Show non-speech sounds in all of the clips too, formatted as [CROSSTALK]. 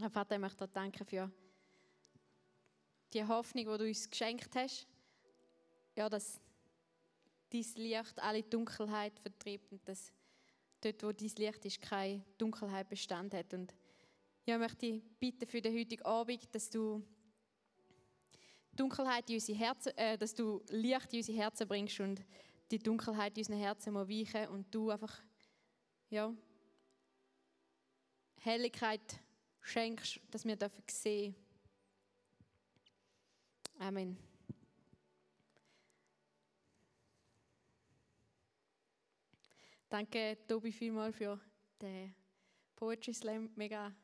Herr Vater, ich möchte dir danken für die Hoffnung, die du uns geschenkt hast. Ja, dass dein Licht alle Dunkelheit vertreibt und dass dort, wo dein Licht ist, keine Dunkelheit Bestand hat. Und ja, ich möchte dich bitten für den heutigen Abend, dass du Dunkelheit in unsere Herzen, äh, dass du Licht in unsere Herzen bringst und die Dunkelheit in unseren Herzen mal weichen und du einfach, ja, Helligkeit schenkst, dass wir dürfen sehen. Amen. Danke, Tobi, vielmals für den Poetry Slam. Mega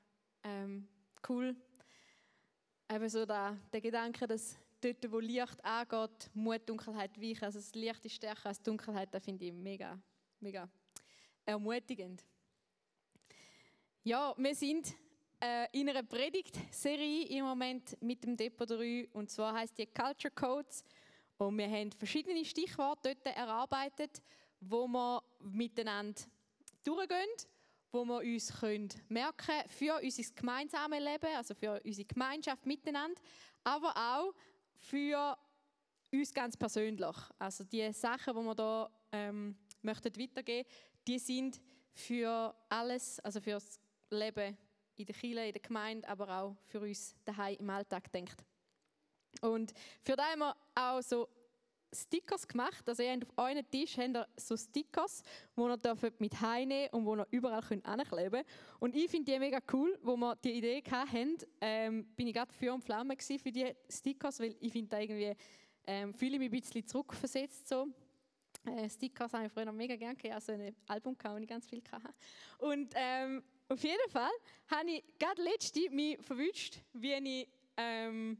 ähm, cool. Eben so der, der Gedanke, dass dort, wo Licht angeht, Mut Dunkelheit weichen. Also das Licht ist stärker als Dunkelheit. Das finde ich mega, mega ermutigend. Ja, wir sind in einer Predigtserie im Moment mit dem Depot 3 und zwar heißt die Culture Codes und wir haben verschiedene Stichworte dort erarbeitet wo wir miteinander durchgehen, wo wir uns können merken für unser gemeinsames Leben, also für unsere Gemeinschaft miteinander, aber auch für uns ganz persönlich. Also die Sachen, die wir da ähm, möchten weitergeben, die sind für alles, also für das Leben in der Kirche, in der Gemeinde, aber auch für uns daheim im Alltag denkt. Und für da haben wir auch so Stickers gemacht. Also ihr habt auf euren Tisch habt ihr so Stickers, die ihr mit heimnehmen und die ihr überall ankleben könnt. Und ich finde die mega cool, wo wir die Idee hatten, ähm, bin ich gerade für und Flamme für die Stickers, weil ich finde da irgendwie, ähm, fühle mich ein bisschen zurückversetzt so. Äh, Stickers habe ich früher noch mega gerne gehabt, also ein Album, wo ich ganz viel hatte. Und ähm, auf jeden Fall habe ich gerade letzte mich verwünscht, wie ich ähm,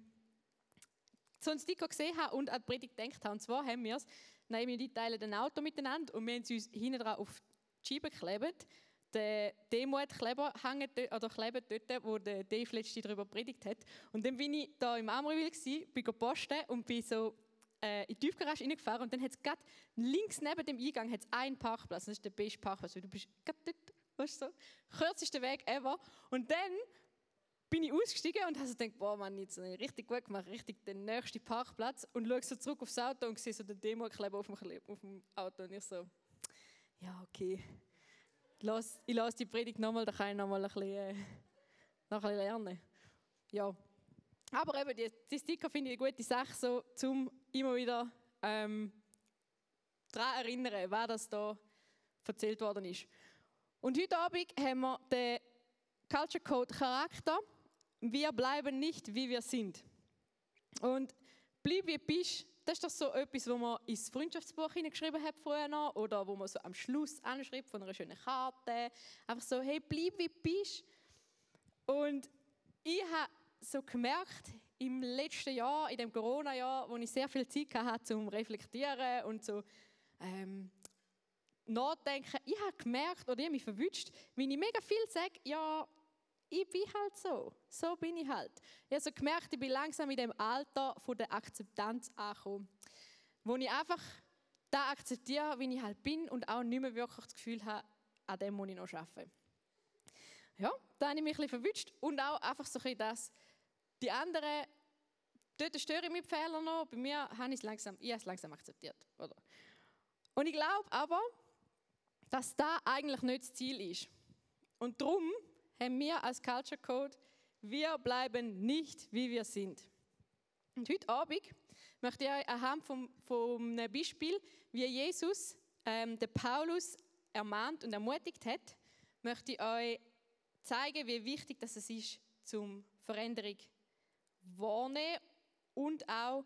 so Sticker gesehen habe und an die Predigt gedacht habe. Und zwar haben wir es, nein, wir teilen ein Auto miteinander und wir haben es uns hinten dran auf die Scheibe geklebt. Der Demut-Kleber hängt oder klebt dort, wo der Dave letzte darüber predigt hat. Und dann bin ich da im Amreville, bin posten und bin so äh, in die Tiefgarage reingefahren und dann hat es gerade links neben dem Eingang hat's einen Parkplatz. Das ist der beste Parkplatz, weil du bist gerade dort, weißt du, so, kürzester Weg ever. Und dann bin ich ausgestiegen und habe so gedacht, boah, Mann, jetzt richtig gut gemacht, richtig den nächsten Parkplatz und schaue so zurück aufs Auto und sehe so den Demo-Kleber auf, auf dem, Auto und ich so, ja, okay, Lass, ich lasse die Predigt nochmal, da kann ich nochmal ein bisschen, äh, noch ein bisschen lernen. Ja. Aber eben, die, die Sticker finde ich eine gute Sache, so, um immer wieder ähm, daran erinnern, wer das da erzählt worden ist. Und heute Abend haben wir den Culture Code Charakter wir bleiben nicht, wie wir sind. Und bleib wie bist, das ist doch so etwas, wo man ins Freundschaftsbuch hineingeschrieben hat früher noch, oder wo man so am Schluss anschreibt von einer schönen Karte. Einfach so, hey, bleib wie bist. Und ich habe so gemerkt, im letzten Jahr, in dem Corona-Jahr, wo ich sehr viel Zeit hatte zum Reflektieren und so ähm, nachdenken, ich habe gemerkt oder ich habe mich verwünscht, wenn ich mega viel sage, ja, ich bin halt so. So bin ich halt. Ich habe so gemerkt, ich bin langsam in dem Alter von der Akzeptanz angekommen. Wo ich einfach da akzeptiere, wie ich halt bin und auch nicht mehr wirklich das Gefühl habe, an dem muss ich noch arbeiten. Ja, da habe ich mich ein bisschen verwünscht und auch einfach so ein dass die anderen, dort störe ich mich Fehler noch, bei mir habe ich es langsam, ich habe es langsam akzeptiert. Oder? Und ich glaube aber, dass da eigentlich nicht das Ziel ist. Und darum haben wir als Culture Code, wir bleiben nicht, wie wir sind. Und heute Abend möchte ich euch anhand vom, vom Beispiel, wie Jesus ähm, den Paulus ermahnt und ermutigt hat, möchte ich euch zeigen, wie wichtig das ist, zum Veränderung wahrnehmen und auch,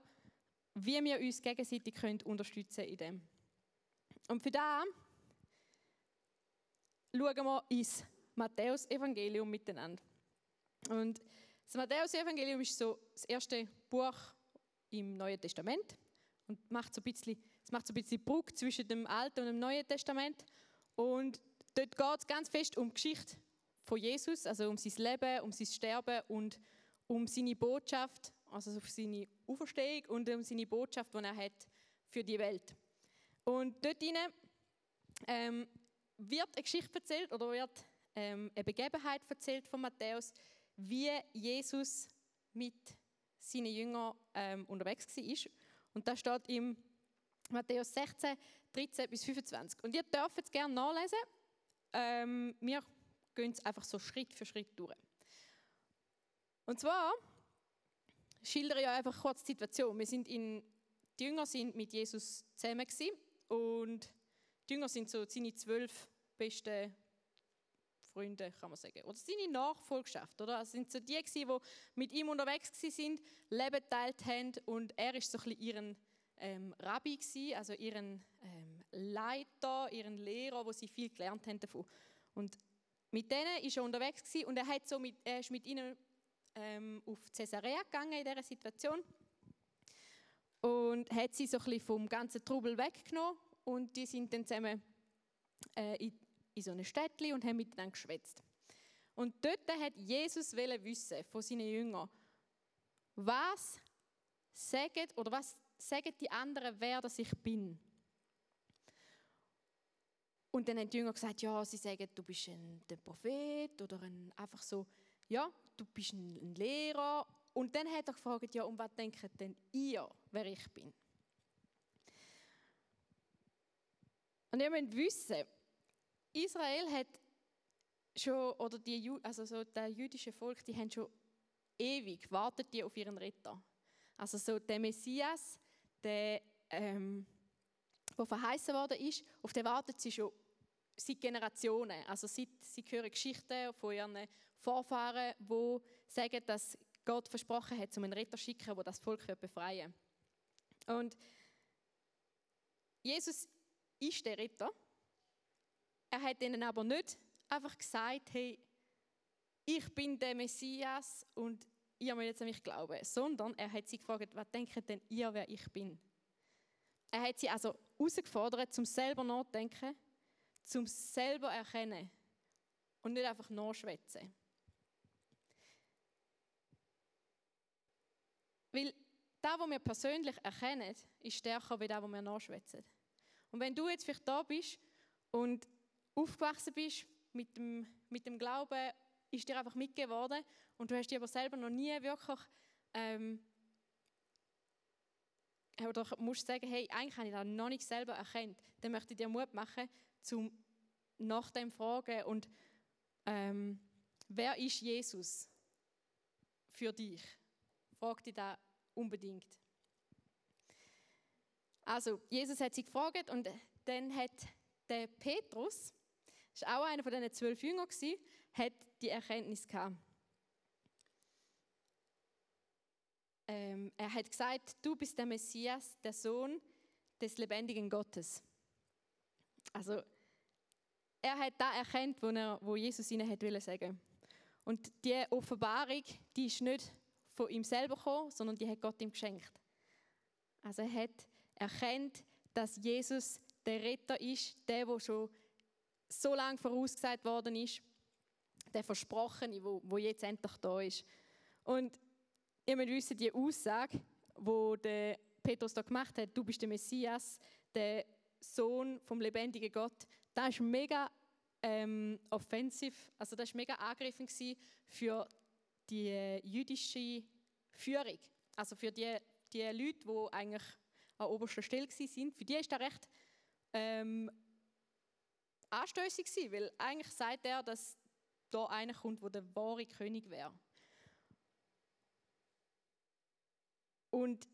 wie wir uns gegenseitig können unterstützen in dem. Und für das schauen wir ins Matthäus-Evangelium miteinander. Und das Matthäus-Evangelium ist so das erste Buch im Neuen Testament und macht so ein bisschen, es macht so ein bisschen Brücke zwischen dem Alten und dem Neuen Testament. Und dort geht es ganz fest um die Geschichte von Jesus, also um sein Leben, um sein Sterben und um seine Botschaft, also um seine Auferstehung und um seine Botschaft, die er hat für die Welt. Und dort ähm, wird eine Geschichte erzählt oder wird ähm, eine Begebenheit erzählt von Matthäus, wie Jesus mit seinen Jüngern ähm, unterwegs war. Und da steht im Matthäus 16, 13 bis 25. Und ihr dürft es gerne nachlesen. Ähm, wir gehen es einfach so Schritt für Schritt durch. Und zwar schildere ich einfach kurz die Situation. Wir sind in, die Jünger sind mit Jesus zusammen und die Jünger sind so seine zwölf besten Freunde, kann man sagen. Oder seine Nachfolgschaft, oder? Also sind so die, die mit ihm unterwegs waren, Leben geteilt haben und er ist so ein bisschen ihren ähm, Rabbi gewesen, also ihren ähm, Leiter, ihren Lehrer, wo sie viel gelernt haben davon. Und mit denen ist er unterwegs gewesen und er, hat so mit, er ist mit ihnen ähm, auf Caesarea gegangen in dieser Situation und hat sie so ein bisschen vom ganzen Trubel weggenommen und die sind dann zusammen äh, in, in so einem Städtchen und haben miteinander geschwätzt. Und dort hat Jesus wissen von seinen Jüngern, was sagen oder was sagen die anderen, wer das ich bin. Und dann haben die Jünger gesagt, ja, sie sagen, du bist ein, ein Prophet oder ein, einfach so, ja, du bist ein, ein Lehrer. Und dann hat er gefragt, ja, um was denkt denn ihr, wer ich bin? Und ihr müsst wissen, Israel hat schon, oder die, also so das jüdische Volk, die haben schon ewig wartet die auf ihren Retter. Also so der Messias, der, ähm, der verheißen worden ist, auf den wartet sie schon seit Generationen. Also seit, sie hören Geschichten von ihren Vorfahren, die sagen, dass Gott versprochen hat, um einen Retter zu schicken, der das Volk befreien wird. Und Jesus ist der Retter. Er hat ihnen aber nicht einfach gesagt, hey, ich bin der Messias und ihr müsst jetzt an mich glauben, sondern er hat sie gefragt, was denkt denn ihr, wer ich bin? Er hat sie also herausgefordert, zum selber nachdenken, zum selber erkennen und nicht einfach nachschwätzen. Weil das, was wir persönlich erkennen, ist stärker als das, was wir nachschwätzen. Und wenn du jetzt vielleicht da bist und aufgewachsen bist mit dem, mit dem Glauben, ist dir einfach mitgegeben worden und du hast dich aber selber noch nie wirklich ähm, oder musst sagen, hey, eigentlich habe ich das noch nicht selber erkannt, dann möchte ich dir Mut machen, zum nach dem fragen und ähm, wer ist Jesus für dich? Frag dich da unbedingt. Also, Jesus hat sie gefragt und dann hat der Petrus, war auch einer von diesen zwölf Jüngern, hat die Erkenntnis gehabt. Ähm, er hat gesagt, du bist der Messias, der Sohn des lebendigen Gottes. Also, er hat da erkannt, wo, er, wo Jesus ihnen hat sagen Und die Offenbarung, die ist nicht von ihm selber gekommen, sondern die hat Gott ihm geschenkt. Also er hat erkennt, dass Jesus der Retter ist, der, der schon so lange vorausgesagt worden ist, der Versprochene, wo, wo jetzt endlich da ist. Und ihr müsst wissen, die Aussage, wo der Petrus da gemacht hat, du bist der Messias, der Sohn vom lebendigen Gott, das ist mega ähm, offensiv, also das ist mega angreifend für die äh, jüdische Führung, also für die, die Leute, die eigentlich an oberster Stelle sind, für die ist das recht ähm, anstößig gewesen, weil eigentlich sagt er, dass da einer kommt, der der wahre König wäre. Und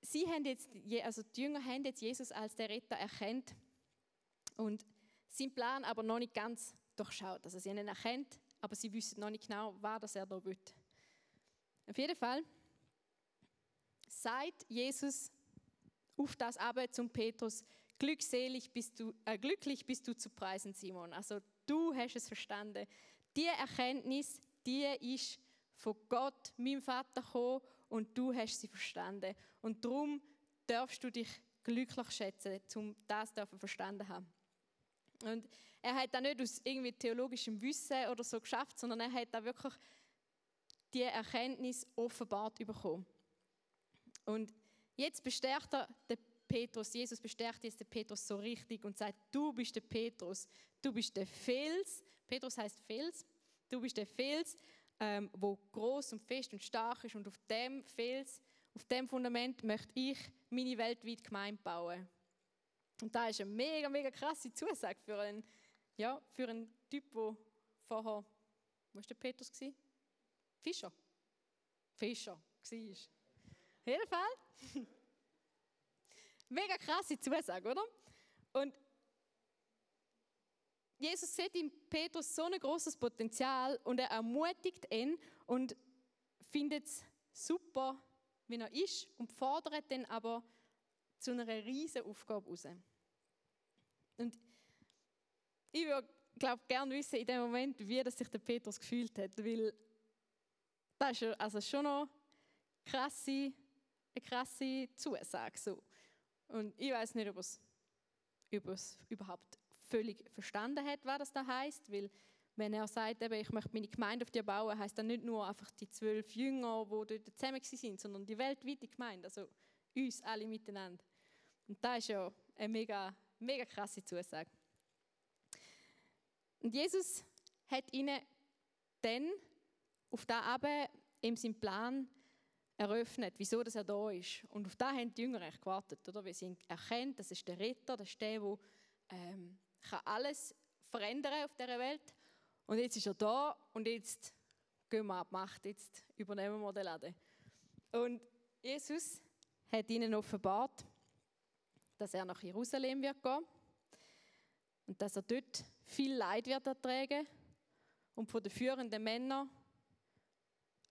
sie haben jetzt, also die Jünger haben jetzt Jesus als der Retter erkannt und sein Plan aber noch nicht ganz durchschaut. Also sie haben ihn erkannt, aber sie wissen noch nicht genau, was er da will. Auf jeden Fall sagt Jesus auf das aber zum Petrus, glückselig bist du, äh, glücklich bist du zu preisen, Simon. Also du hast es verstanden. Die Erkenntnis, die ist von Gott, meinem Vater, gekommen und du hast sie verstanden. Und darum darfst du dich glücklich schätzen, um das zu verstanden haben. Und er hat das nicht aus irgendwie theologischem Wissen oder so geschafft, sondern er hat da wirklich die Erkenntnis offenbart bekommen. Und jetzt bestärkt er den Petrus, Jesus bestärkt jetzt den Petrus so richtig und sagt, du bist der Petrus, du bist der Fels. Petrus heißt Fels. du bist der Fels, ähm, wo groß und fest und stark ist und auf dem Fels, auf dem Fundament möchte ich meine weltweite Gemeinde bauen. Und da ist eine mega, mega krasse Zusage für einen, ja, für einen Typ, der vorher, wo war der Petrus? Fischer. Fischer war. Auf jeden Fall. mega krasse Zusage, oder? Und Jesus sieht in Petrus so ein großes Potenzial und er ermutigt ihn und findet es super, wie er ist und fordert dann aber zu einer riesen Aufgabe raus. Und ich würde, glaube gerne wissen in dem Moment, wie das sich der Petrus gefühlt hat, weil das ist also schon noch krasse, eine krasse Zusage. So. Und ich weiß nicht, ob ob es überhaupt völlig verstanden hat, was das da heißt, weil wenn er sagt, eben, ich möchte meine Gemeinde auf dir bauen, heißt das nicht nur einfach die zwölf Jünger, die dort zusammen sind, sondern die weltweite Gemeinde, also uns alle miteinander. Und das ist ja eine mega, mega krasse Zusage. Und Jesus hat ihnen dann auf da aber in seinem Plan eröffnet, wieso dass er da ist. Und auf da haben die Jünger echt gewartet, oder? Weil sie erkennt, das ist der Retter, das ist der, der ähm, kann alles verändern auf dieser Welt. Und jetzt ist er da und jetzt gehen wir ab Macht, jetzt übernehmen wir den Laden. Und Jesus hat ihnen offenbart, dass er nach Jerusalem wird gehen und dass er dort viel Leid wird ertragen und von den führenden Männern,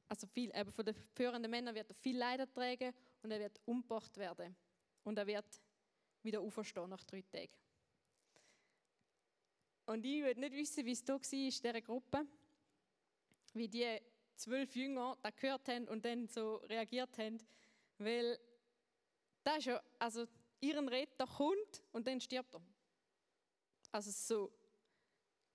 also viel, eben von den führenden Männern wird er viel Leid ertragen und er wird umgebracht werden und er wird wieder auferstehen nach drei Tagen. Und ich will nicht wissen, wie es da war in dieser Gruppe, wie die zwölf Jünger das gehört haben und dann so reagiert haben, weil das ist ja, also ihren Retter kommt und dann stirbt er. Also so,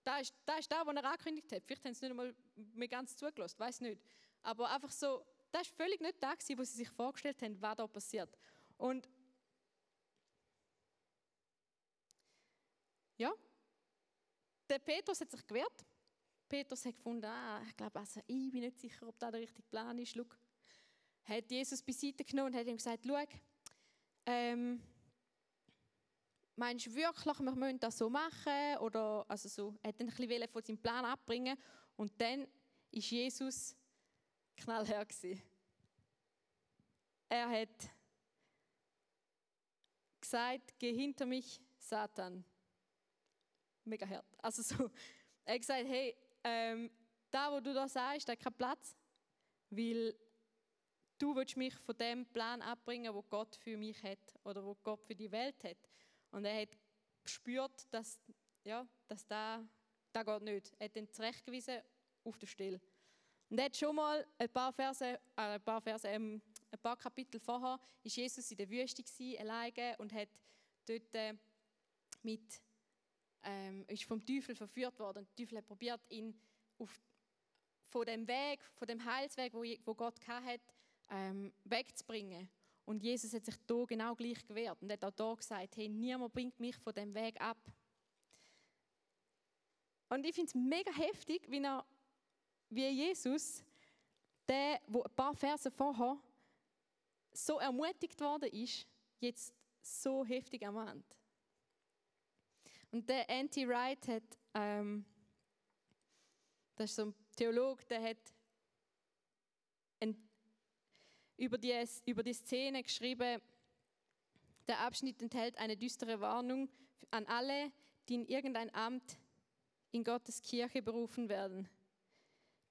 da ist, da ist da, was er angekündigt hat. Vielleicht haben sie nicht einmal mehr ganz zugelassen, weiß nicht. Aber einfach so, das war völlig nicht da, wo sie sich vorgestellt haben, was da passiert. Und ja, der Petrus hat sich gewehrt. Petrus hat gefunden, ah, ich glaube, also, ich bin nicht sicher, ob das der richtige Plan ist. Schau. Hat Jesus beiseite genommen und hat ihm gesagt, schau, ähm, meinst du wirklich, wir müssen das so machen? Oder, also so, er hat dann ein bisschen von seinem Plan abbringen und dann ist Jesus knallhart gewesen. Er hat gesagt, geh hinter mich, Satan mega hart. Also so, er hat gesagt, hey, ähm, da, wo du da sagst, da keinen Platz, weil du willst mich von dem Plan abbringen, wo Gott für mich hat oder wo Gott für die Welt hat. Und er hat gespürt, dass, ja, dass da, da geht nicht. Er hat dann zurechtgewiesen auf der Stelle. Und er schon mal ein paar Verse, äh, ein paar Verse, ähm, ein paar Kapitel vorher, ist Jesus in der Wüste gewesen, alleine und hat dort äh, mit ähm, ist vom Teufel verführt worden. Der Teufel hat probiert, ihn auf, von dem Weg, von dem Heilsweg, wo, wo Gott hat, ähm, wegzubringen. Und Jesus hat sich da genau gleich gewehrt und hat auch da gesagt, hey, niemand bringt mich von dem Weg ab. Und ich finde es mega heftig, wie, er, wie Jesus, der, wo ein paar Verse vorher so ermutigt worden ist, jetzt so heftig ermahnt. Und der Anti Wright hat, ähm, das ist so ein Theologe, der hat ein, über, die, über die Szene geschrieben, der Abschnitt enthält eine düstere Warnung an alle, die in irgendein Amt in Gottes Kirche berufen werden.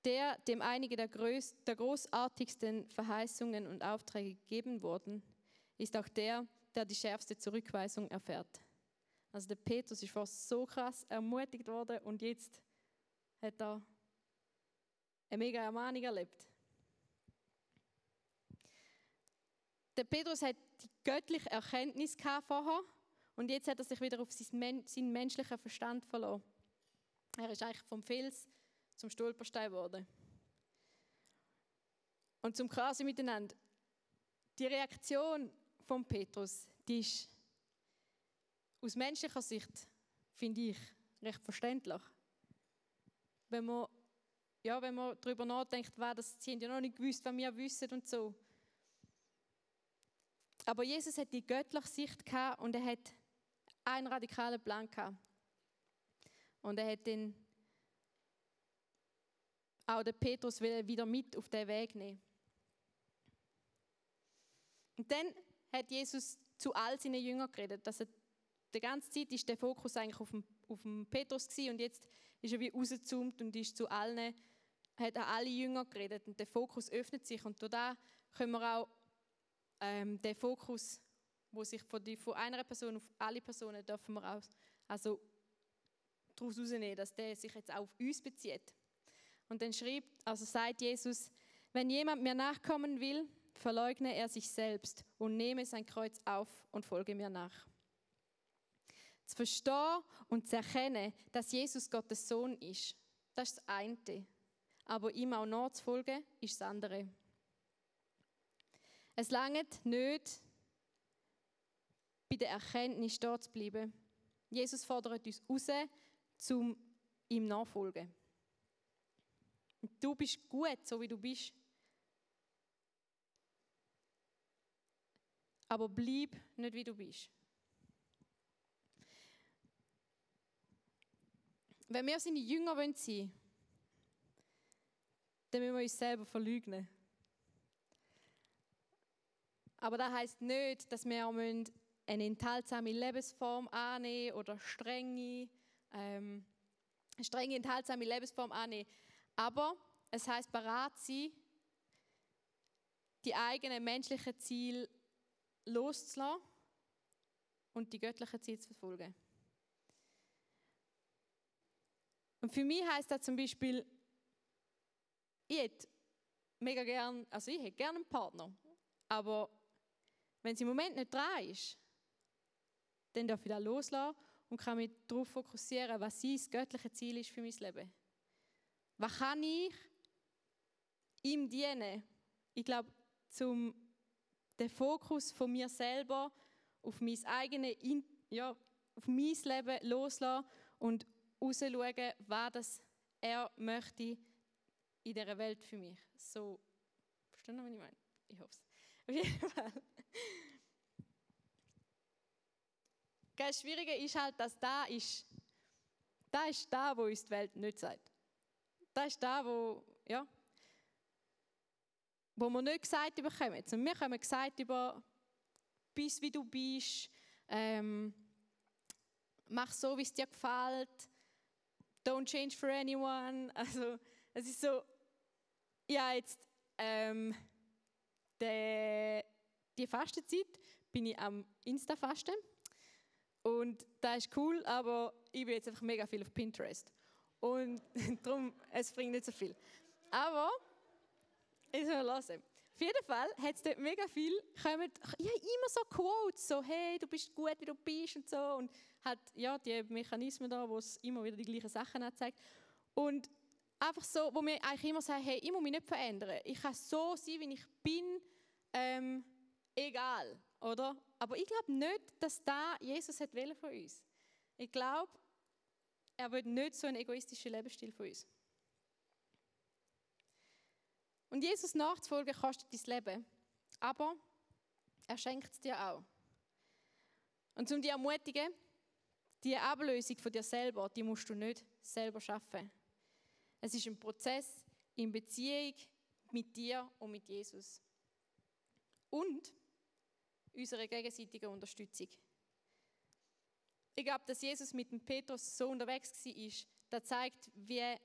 Der, dem einige der, größ, der großartigsten Verheißungen und Aufträge gegeben wurden, ist auch der, der die schärfste Zurückweisung erfährt. Also der Petrus ist fast so krass ermutigt worden und jetzt hat er eine mega Ermahnung erlebt. Der Petrus hat die göttliche Erkenntnis vorher und jetzt hat er sich wieder auf seinen menschlichen Verstand verloren. Er ist eigentlich vom Fels zum Stolperstein geworden. Und zum Krasen miteinander. Die Reaktion von Petrus, die ist aus menschlicher Sicht finde ich recht verständlich. Wenn man ja, wenn man darüber nachdenkt, war das, sie haben ja noch nicht gewusst, was wir wissen und so. Aber Jesus hat die göttliche Sicht gehabt und er hat einen radikalen Plan gehabt. Und er hat den auch den Petrus wieder mit auf den Weg nehmen. Und dann hat Jesus zu all seinen Jüngern geredet. Dass er, die ganze Zeit ist der Fokus eigentlich auf dem, auf dem Petrus gewesen, und jetzt ist er wie rausgezoomt und ist zu allen, hat an alle Jünger geredet und der Fokus öffnet sich und da können wir auch ähm, den Fokus, wo sich von, die, von einer Person auf alle Personen dürfen wir auch also daraus herausnehmen, dass der sich jetzt auch auf uns bezieht. Und dann schreibt, also sagt Jesus, wenn jemand mir nachkommen will, verleugne er sich selbst und nehme sein Kreuz auf und folge mir nach. Zu verstehen und zu erkennen, dass Jesus Gottes Sohn ist, das ist das eine. Aber ihm auch nachzufolgen, ist das andere. Es langt nicht, bei der Erkenntnis stehen zu bleiben. Jesus fordert uns raus, zum ihm nachfolgen. Du bist gut, so wie du bist. Aber bleib nicht, wie du bist. Wenn wir seine Jünger sein wollen, dann müssen wir uns selber verleugnen. Aber das heißt nicht, dass wir eine enthaltsame Lebensform annehmen oder strenge, ähm, strenge enthaltsame Lebensform annehmen. Aber es heißt bereit sein, die eigenen menschlichen Ziele loszulassen und die göttlichen Ziele zu verfolgen. Und für mich heißt das zum Beispiel, ich hätte mega gern, also ich hätte gerne einen Partner, aber wenn es im Moment nicht dran ist, dann darf ich das loslassen und kann mich darauf fokussieren, was sein göttliche Ziel ist für mein Leben. Was kann ich ihm dienen? Ich glaube, zum den Fokus von mir selber auf mein eigenes, ja, auf mein Leben loslassen und rausschauen, was das er möchte in dieser Welt für mich. So, verstehen Sie, was ich meine? Ich hoffe es. [LAUGHS] Auf jeden Fall. Das Schwierige ist halt, dass da ist, da ist da, wo uns die Welt nicht sagt. Das ist da, wo, ja, wo wir nicht gesagt bekommen. Und wir haben gesagt über, bist wie du bist, ähm, mach so, wie es dir gefällt, don't change for anyone. [LAUGHS] Also, es ist so, ja, jetzt, ähm, de, die Fastenzeit bin ich am Insta-Fasten. Und das ist cool, aber ich bin jetzt einfach mega viel auf Pinterest. Und [LAUGHS] darum, es bringt nicht so viel. Aber, ich soll lassen. Auf jeden Fall hat es dort mega viel, kommen, ja, immer so Quotes, so, hey, du bist gut, wie du bist und so. Und hat, ja, die Mechanismen da, wo es immer wieder die gleichen Sachen anzeigt. Und einfach so, wo wir eigentlich immer sagen, hey, ich muss mich nicht verändern. Ich kann so sein, wie ich bin, ähm, egal, oder? Aber ich glaube nicht, dass da Jesus hat von uns. Ich glaube, er will nicht so einen egoistischen Lebensstil von uns. Und Jesus nachzufolgen kostet dein Leben. Aber er schenkt es dir auch. Und um dich ermutigen, die Ablösung von dir selber, die musst du nicht selber schaffen. Es ist ein Prozess in Beziehung mit dir und mit Jesus. Und unsere gegenseitige Unterstützung. Ich glaube, dass Jesus mit dem Petrus so unterwegs war, das zeigt, wie,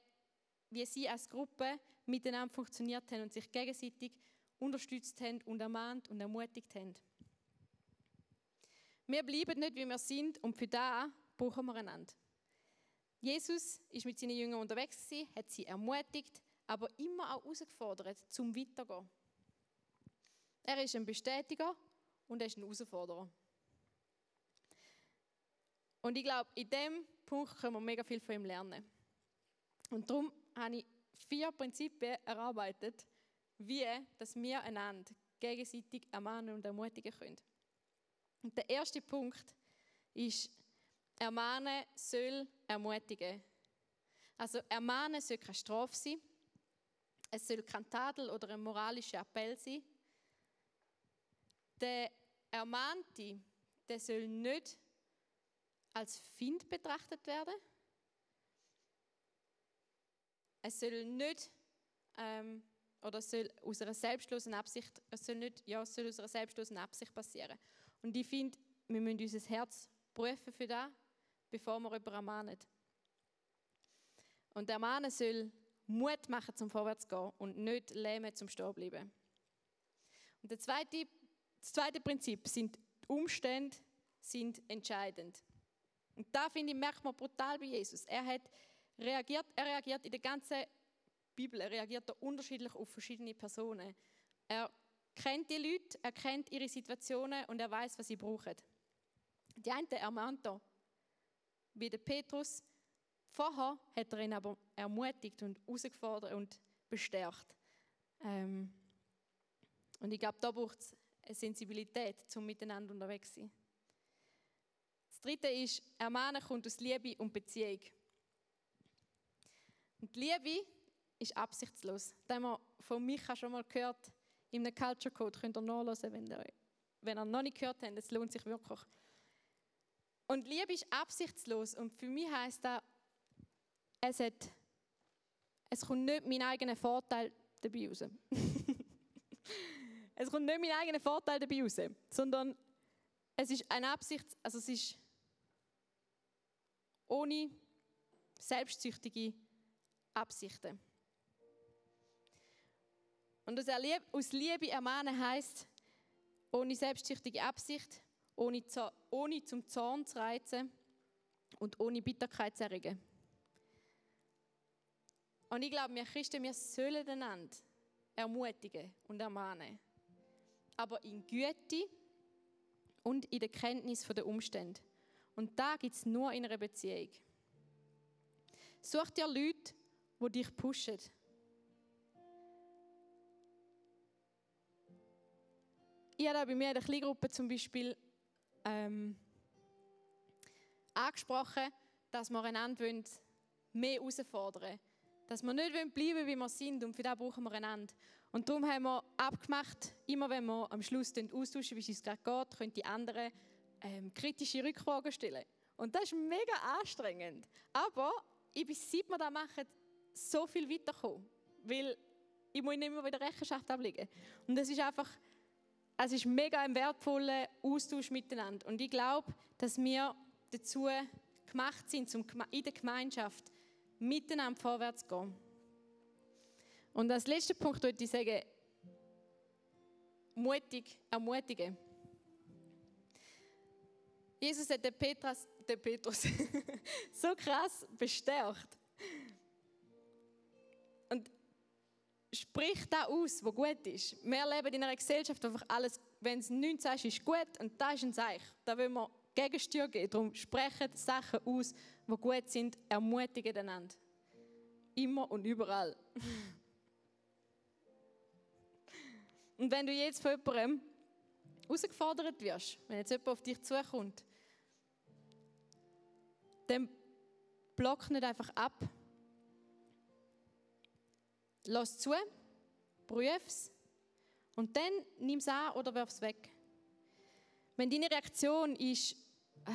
wie sie als Gruppe miteinander funktioniert haben und sich gegenseitig unterstützt haben und ermahnt und ermutigt haben. Wir bleiben nicht, wie wir sind und für da brauchen wir einander. Jesus ist mit seinen Jüngern unterwegs hat sie ermutigt, aber immer auch herausgefordert, zum Weitergehen. Er ist ein Bestätiger und er ist ein Herausforderer. Und ich glaube, in diesem Punkt können wir mega viel von ihm lernen. Und darum habe ich vier Prinzipien erarbeitet, wie dass wir einander gegenseitig ermahnen und ermutigen können. Und der erste Punkt ist, ermahnen soll ermutigen. Also ermahnen soll keine Strafe sein, Es soll kein Tadel oder ein moralischer Appell sein. Der Ermahnte, der soll nicht als Find betrachtet werden. Es soll nicht ähm, oder soll aus einer selbstlosen Absicht, es soll nicht, ja, es soll aus einer selbstlosen Absicht passieren. Und ich finde, wir müssen unser Herz prüfen für das, bevor wir jemanden ermahnen. Und der Mann soll Mut machen zum Vorwärtsgehen und nicht lähmen zum Stehenbleiben. Und der zweite, das zweite Prinzip sind die Umstände sind entscheidend. Und da finde ich merkt man brutal bei Jesus. Er hat reagiert, er reagiert in der ganzen Bibel, er reagiert da unterschiedlich auf verschiedene Personen. Er kennt die Leute, er kennt ihre Situationen und er weiß, was sie brauchen. Die einen ermahnt er, wie der Petrus. Vorher hat er ihn aber ermutigt und herausgefordert und bestärkt. Ähm und ich glaube, da braucht es eine Sensibilität, zum miteinander unterwegs zu sein. Dritte ist, Ermahnen kommt aus Liebe und Beziehung. Und Liebe ist absichtslos. Das haben wir von Micha schon mal gehört. In einem Culture Code könnt ihr nachlesen, wenn ihr, wenn ihr noch nicht gehört habt. Es lohnt sich wirklich. Und Liebe ist absichtslos. Und für mich heißt das, es, hat, es kommt nicht mein eigener Vorteil dabei raus. [LAUGHS] es kommt nicht mein eigener Vorteil dabei raus, sondern es ist eine Absicht, also es ist ohne selbstsüchtige Absichten. Und aus Liebe ermahnen heißt, ohne selbstsüchtige Absicht, ohne, ohne zum Zorn zu reizen und ohne Bitterkeit zu erregen. Und ich glaube, wir Christen, wir sollen einander ermutigen und ermahnen. Aber in Güte und in der Kenntnis der Umstände. Und da gibt es nur in einer Beziehung. Such dir Leute, die dich pushen. Ich habe bei mir in der Kleingruppe zum Beispiel ähm, angesprochen, dass wir einander mehr herausfordern wollen. Dass wir nicht bleiben wollen, wie wir sind und für das brauchen wir einander. Und darum haben wir abgemacht, immer wenn wir am Schluss austauschen, wie es uns gerade geht, können die anderen ähm, kritische Rückfragen stellen. Und das ist mega anstrengend. Aber ich bin, seit wir das machen, so viel weitergekommen. Weil ich muss nicht mehr wieder Rechenschaft ablegen. Und es ist einfach, es ist mega ein wertvoller Austausch miteinander. Und ich glaube, dass wir dazu gemacht sind, um in der Gemeinschaft miteinander vorwärts zu gehen. Und als letzter Punkt würde ich sagen, mutig ermutigen. Jesus hat den Petrus, den Petrus [LAUGHS] so krass bestärkt. Und spricht da aus, was gut ist. Wir leben in einer Gesellschaft, wo einfach alles, wenn es nichts sagst, ist gut und das ist ein Zeichen. Da will man Gegensteuer geben. Darum sprechen Sachen aus, die gut sind, ermutigen einander. Immer und überall. [LAUGHS] und wenn du jetzt von jemandem herausgefordert wirst, wenn jetzt jemand auf dich zukommt, dann block nicht einfach ab. Lass zu, prüf es und dann nimm es an oder wirf es weg. Wenn deine Reaktion ist, äh,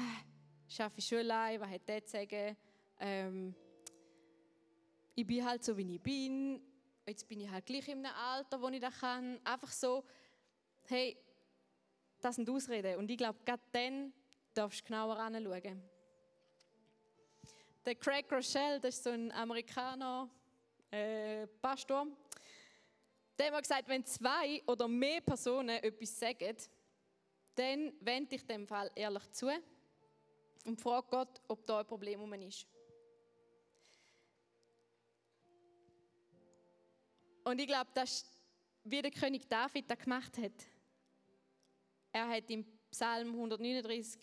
schaffe ich schon allein, was hat der zu sagen, ähm, ich bin halt so, wie ich bin, jetzt bin ich halt gleich in einem Alter, wo ich das kann, einfach so, hey, das sind Ausreden. Und ich glaube, gerade dann darfst du genauer anschauen. Der Craig Rochelle, das ist so ein Amerikaner, äh, Pastor, der hat gesagt, wenn zwei oder mehr Personen etwas sagen, dann wende ich dem Fall ehrlich zu und frage Gott, ob da ein Problem ist. Und ich glaube, das ist, wie der König David das gemacht hat. Er hat im Psalm 139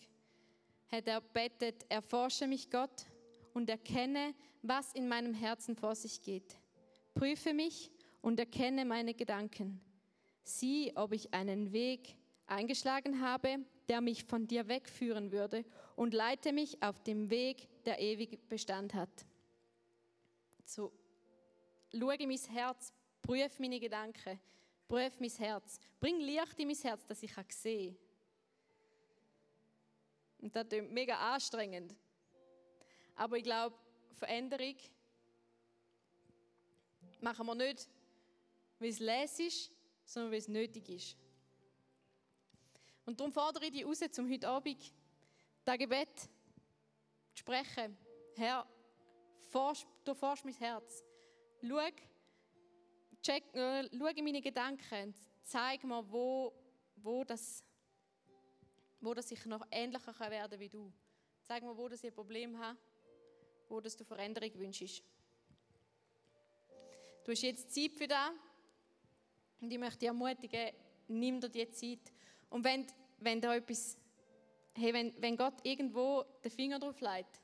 hat er betet, erforsche mich Gott und erkenne, was in meinem Herzen vor sich geht. Prüfe mich und erkenne meine Gedanken. Sieh, ob ich einen Weg eingeschlagen habe, der mich von dir wegführen würde, und leite mich auf dem Weg, der ewig Bestand hat. So, schaue mein Herz, Prüf meine Gedanken, prüf mein Herz, bring Licht in mein Herz, dass ich sehen kann. Und das ist mega anstrengend. Aber ich glaube, Veränderung machen wir nicht, weil es les ist, sondern weil es nötig ist. Und darum fordere ich dich raus, zum heute Abend das Gebet zu sprechen. Herr, du forschst mein Herz. Schau, check, äh, schau in meine Gedanken. Zeig mir, wo, wo, das, wo das ich noch ähnlicher kann werden wie du. Zeig mir, wo das ich ein Problem habe, wo das du Veränderung wünschst. Du hast jetzt Zeit für das. Und ich möchte dich ermutigen, nimm dir die Zeit. Und wenn, wenn da etwas, hey, wenn, wenn Gott irgendwo den Finger drauf legt,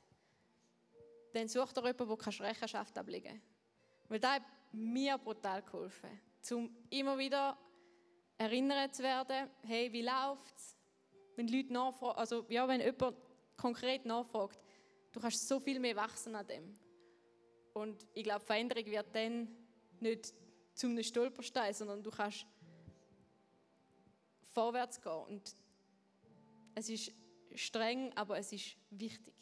dann such dir jemanden, der Rechenschaft ablegen kann. Weil hat mir brutal geholfen, um immer wieder erinnert zu werden, hey, wie läuft es? Wenn Leute nachfragen, also ja, wenn jemand konkret nachfragt, du kannst so viel mehr wachsen an dem. Und ich glaube, Veränderung wird dann nicht zu einem Stolperstein, sondern du kannst vorwärts gehen. Und es ist streng, aber es ist wichtig.